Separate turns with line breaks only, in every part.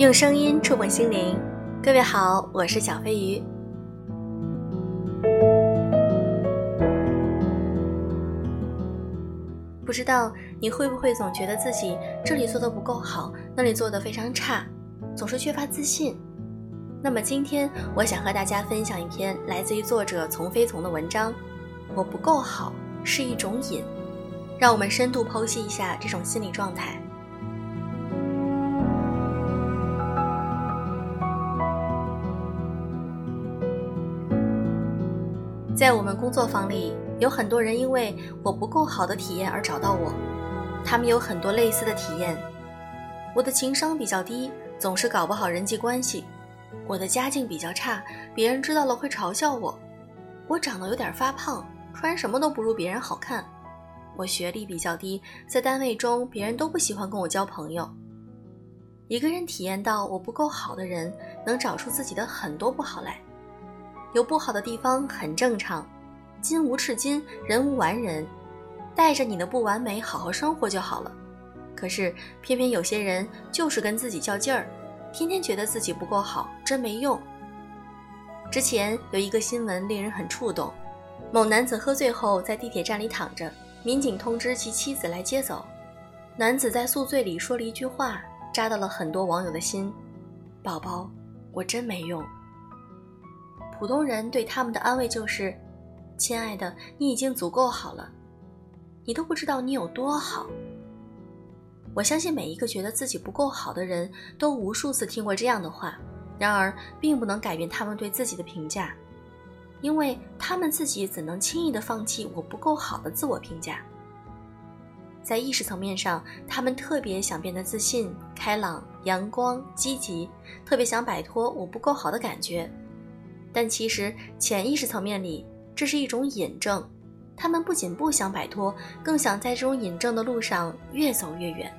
用声音触碰心灵，各位好，我是小飞鱼。不知道你会不会总觉得自己这里做的不够好，那里做的非常差，总是缺乏自信。那么今天我想和大家分享一篇来自于作者从飞从的文章，我不够好是一种瘾。让我们深度剖析一下这种心理状态。在我们工作坊里，有很多人因为我不够好的体验而找到我，他们有很多类似的体验。我的情商比较低，总是搞不好人际关系；我的家境比较差，别人知道了会嘲笑我；我长得有点发胖，穿什么都不如别人好看。我学历比较低，在单位中别人都不喜欢跟我交朋友。一个人体验到我不够好的人，能找出自己的很多不好来。有不好的地方很正常，金无赤金，人无完人，带着你的不完美好好生活就好了。可是偏偏有些人就是跟自己较劲儿，天天觉得自己不够好，真没用。之前有一个新闻令人很触动，某男子喝醉后在地铁站里躺着。民警通知其妻子来接走，男子在宿醉里说了一句话，扎到了很多网友的心：“宝宝，我真没用。”普通人对他们的安慰就是：“亲爱的，你已经足够好了，你都不知道你有多好。”我相信每一个觉得自己不够好的人都无数次听过这样的话，然而并不能改变他们对自己的评价。因为他们自己怎能轻易的放弃我不够好的自我评价？在意识层面上，他们特别想变得自信、开朗、阳光、积极，特别想摆脱我不够好的感觉。但其实潜意识层面里，这是一种瘾症。他们不仅不想摆脱，更想在这种瘾症的路上越走越远。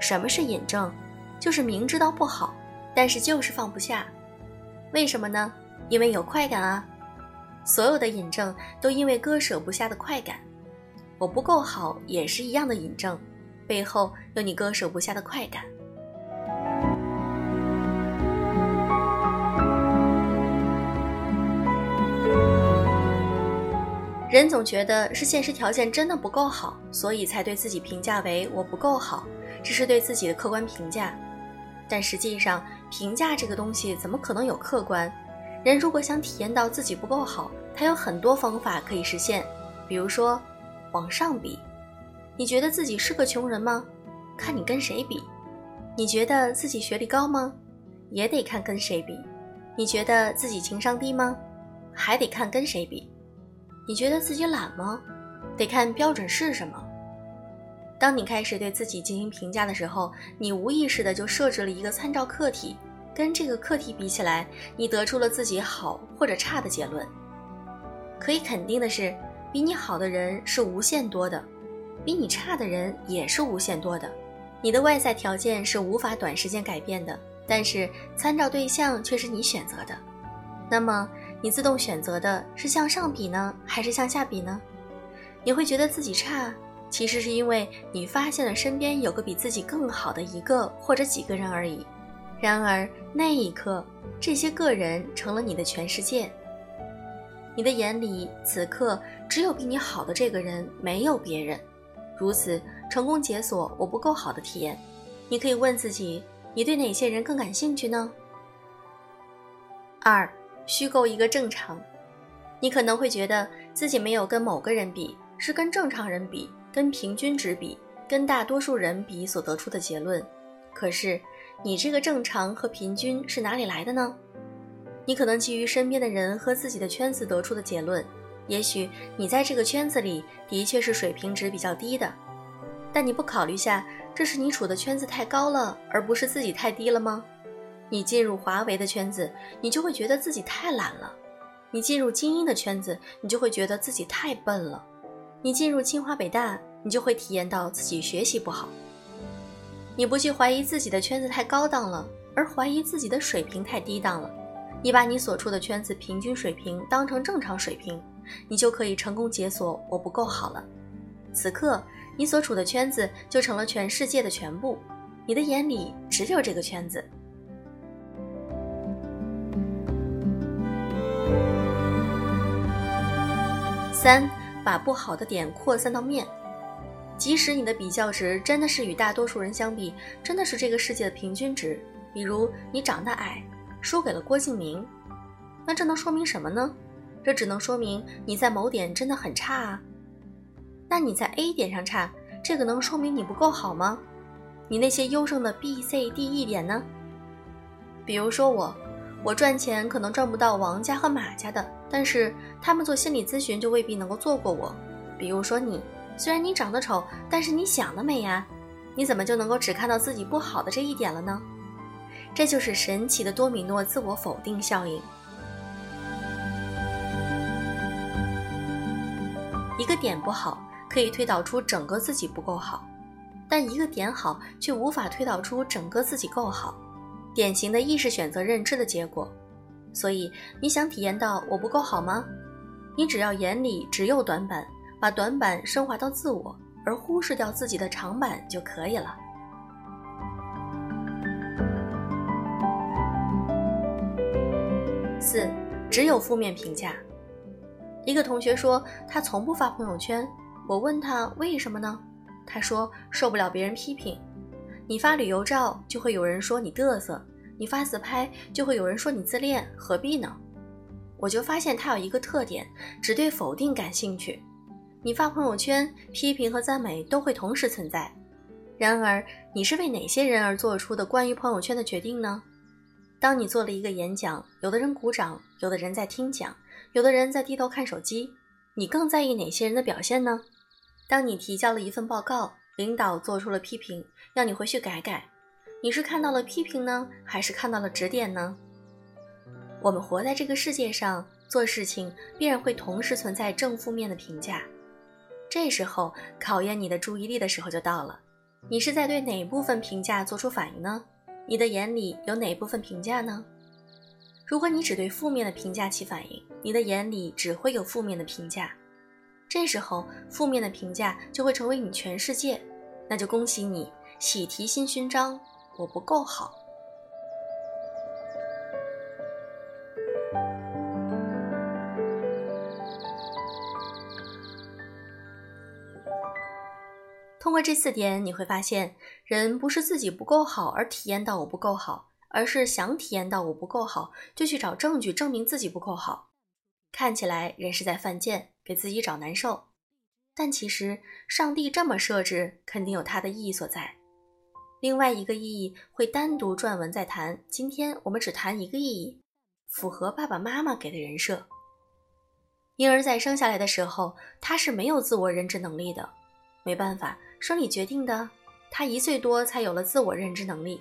什么是瘾症？就是明知道不好，但是就是放不下。为什么呢？因为有快感啊，所有的瘾症都因为割舍不下的快感。我不够好也是一样的瘾症，背后有你割舍不下的快感。人总觉得是现实条件真的不够好，所以才对自己评价为我不够好，这是对自己的客观评价。但实际上，评价这个东西怎么可能有客观？人如果想体验到自己不够好，他有很多方法可以实现。比如说，往上比，你觉得自己是个穷人吗？看你跟谁比。你觉得自己学历高吗？也得看跟谁比。你觉得自己情商低吗？还得看跟谁比。你觉得自己懒吗？得看标准是什么。当你开始对自己进行评价的时候，你无意识的就设置了一个参照客体。跟这个课题比起来，你得出了自己好或者差的结论。可以肯定的是，比你好的人是无限多的，比你差的人也是无限多的。你的外在条件是无法短时间改变的，但是参照对象却是你选择的。那么，你自动选择的是向上比呢，还是向下比呢？你会觉得自己差，其实是因为你发现了身边有个比自己更好的一个或者几个人而已。然而那一刻，这些个人成了你的全世界。你的眼里此刻只有比你好的这个人，没有别人。如此成功解锁我不够好的体验。你可以问自己：你对哪些人更感兴趣呢？二，虚构一个正常。你可能会觉得自己没有跟某个人比，是跟正常人比，跟平均值比，跟大多数人比所得出的结论。可是。你这个正常和平均是哪里来的呢？你可能基于身边的人和自己的圈子得出的结论。也许你在这个圈子里的确是水平值比较低的，但你不考虑下，这是你处的圈子太高了，而不是自己太低了吗？你进入华为的圈子，你就会觉得自己太懒了；你进入精英的圈子，你就会觉得自己太笨了；你进入清华北大，你就会体验到自己学习不好。你不去怀疑自己的圈子太高档了，而怀疑自己的水平太低档了。你把你所处的圈子平均水平当成正常水平，你就可以成功解锁“我不够好”了。此刻，你所处的圈子就成了全世界的全部。你的眼里只有这个圈子。三，把不好的点扩散到面。即使你的比较值真的是与大多数人相比，真的是这个世界的平均值，比如你长得矮，输给了郭敬明，那这能说明什么呢？这只能说明你在某点真的很差啊。那你在 A 点上差，这个能说明你不够好吗？你那些优胜的 B、C、D、E 点呢？比如说我，我赚钱可能赚不到王家和马家的，但是他们做心理咨询就未必能够做过我。比如说你。虽然你长得丑，但是你想得美呀！你怎么就能够只看到自己不好的这一点了呢？这就是神奇的多米诺自我否定效应。一个点不好，可以推导出整个自己不够好；但一个点好，却无法推导出整个自己够好。典型的意识选择认知的结果。所以，你想体验到我不够好吗？你只要眼里只有短板。把短板升华到自我，而忽视掉自己的长板就可以了。四，只有负面评价。一个同学说他从不发朋友圈，我问他为什么呢？他说受不了别人批评。你发旅游照就会有人说你嘚瑟，你发自拍就会有人说你自恋，何必呢？我就发现他有一个特点，只对否定感兴趣。你发朋友圈，批评和赞美都会同时存在。然而，你是为哪些人而做出的关于朋友圈的决定呢？当你做了一个演讲，有的人鼓掌，有的人在听讲，有的人在低头看手机，你更在意哪些人的表现呢？当你提交了一份报告，领导做出了批评，要你回去改改，你是看到了批评呢，还是看到了指点呢？我们活在这个世界上，做事情必然会同时存在正负面的评价。这时候考验你的注意力的时候就到了，你是在对哪部分评价做出反应呢？你的眼里有哪部分评价呢？如果你只对负面的评价起反应，你的眼里只会有负面的评价，这时候负面的评价就会成为你全世界，那就恭喜你，喜提新勋章，我不够好。通过这四点，你会发现，人不是自己不够好而体验到我不够好，而是想体验到我不够好，就去找证据证明自己不够好。看起来人是在犯贱，给自己找难受，但其实上帝这么设置，肯定有他的意义所在。另外一个意义会单独撰文再谈，今天我们只谈一个意义，符合爸爸妈妈给的人设。婴儿在生下来的时候，他是没有自我认知能力的，没办法。生理决定的，他一岁多才有了自我认知能力。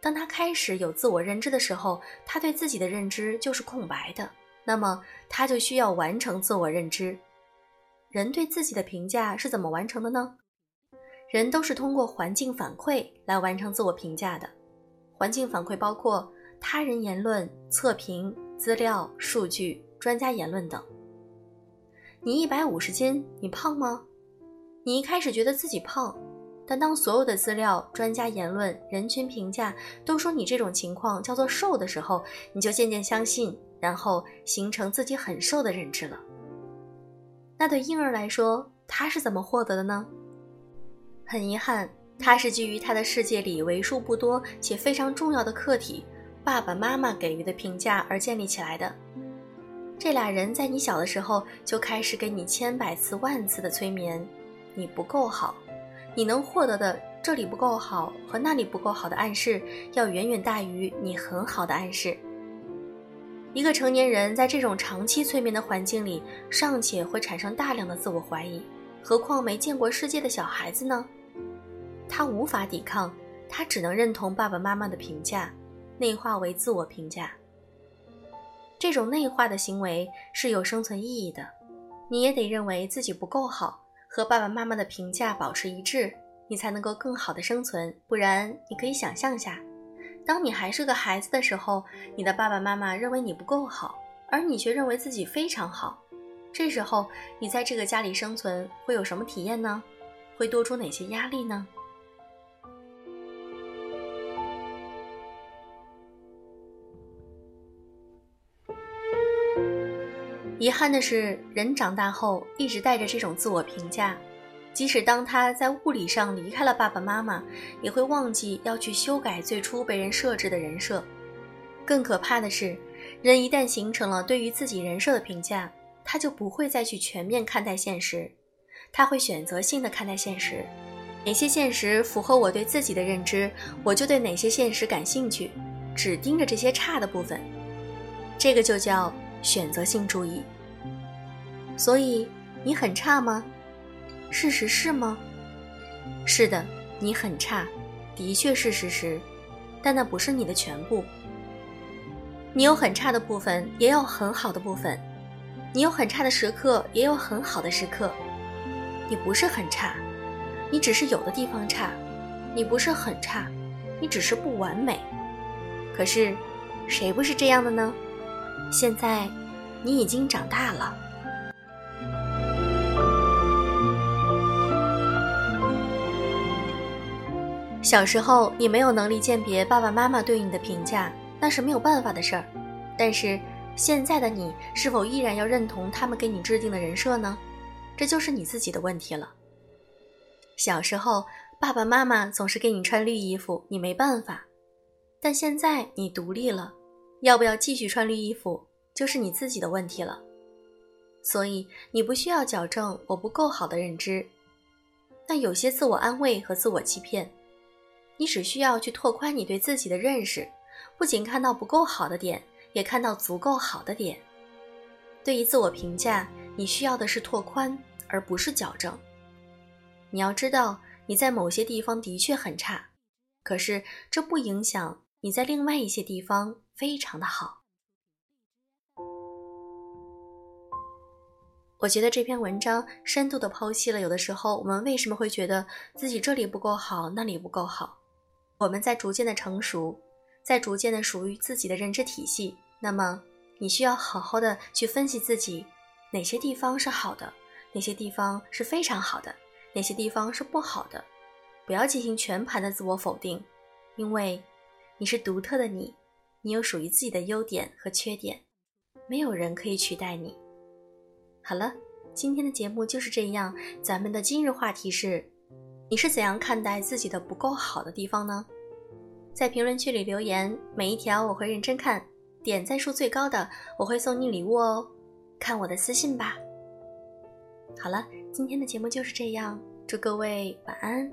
当他开始有自我认知的时候，他对自己的认知就是空白的。那么，他就需要完成自我认知。人对自己的评价是怎么完成的呢？人都是通过环境反馈来完成自我评价的。环境反馈包括他人言论、测评、资料、数据、专家言论等。你一百五十斤，你胖吗？你一开始觉得自己胖，但当所有的资料、专家言论、人群评价都说你这种情况叫做瘦的时候，你就渐渐相信，然后形成自己很瘦的认知了。那对婴儿来说，他是怎么获得的呢？很遗憾，他是基于他的世界里为数不多且非常重要的客体——爸爸妈妈给予的评价而建立起来的。这俩人在你小的时候就开始给你千百次万次的催眠。你不够好，你能获得的这里不够好和那里不够好的暗示，要远远大于你很好的暗示。一个成年人在这种长期催眠的环境里，尚且会产生大量的自我怀疑，何况没见过世界的小孩子呢？他无法抵抗，他只能认同爸爸妈妈的评价，内化为自我评价。这种内化的行为是有生存意义的，你也得认为自己不够好。和爸爸妈妈的评价保持一致，你才能够更好的生存。不然，你可以想象下，当你还是个孩子的时候你的爸爸妈妈认为你不够好而你却认为自己非常好。这时候你在这个家里生存会有什么体验呢？会多出哪些压力呢？遗憾的是人长大后一直带着这种自我评价即使当他在物理上离开了爸爸妈妈，也会忘记要去修改最初被人设置的人设。更可怕的是，人一旦形成了对于自己人设的评价，他就不会再去全面看待现实，他会选择性的看待现实。哪些现实符合我对自己的认知，我就对哪些现实感兴趣，只盯着这些差的部分。这个就叫选择性注意。所以你很差吗？事实是吗？是的，你很差，的确是事实，但那不是你的全部。你有很差的部分，也有很好的部分；你有很差的时刻，也有很好的时刻。你不是很差。你只是有的地方差，你不是很差，你只是不完美。可是，谁不是这样的呢？现在，你已经长大了。小时候，你没有能力鉴别爸爸妈妈对你的评价，那是没有办法的事儿。但是，现在的你是否依然要认同他们给你制定的人设呢？这就是你自己的问题了。小时候，爸爸妈妈总是给你穿绿衣服，你没办法。但现在你独立了，要不要继续穿绿衣服，就是你自己的问题了。所以你不需要矫正我不够好的认知。那有些自我安慰和自我欺骗，你只需要去拓宽你对自己的认识，不仅看到不够好的点，也看到足够好的点。对于自我评价，你需要的是拓宽，而不是矫正。你要知道，你在某些地方的确很差，可是这不影响你在另外一些地方非常的好。我觉得这篇文章深度的剖析了，有的时候我们为什么会觉得自己这里不够好，那里不够好。我们在逐渐的成熟，在逐渐的属于自己的认知体系。那么，你需要好好的去分析自己哪些地方是好的，哪些地方是非常好的。哪些地方是不好的，不要进行全盘的自我否定，因为你是独特的你，你有属于自己的优点和缺点，没有人可以取代你。好了，今天的节目就是这样。咱们的今日话题是：你是怎样看待自己的不够好的地方呢？在评论区里留言，每一条我会认真看，点赞数最高的我会送你礼物哦。看我的私信吧。好了。今天的节目就是这样，祝各位晚安。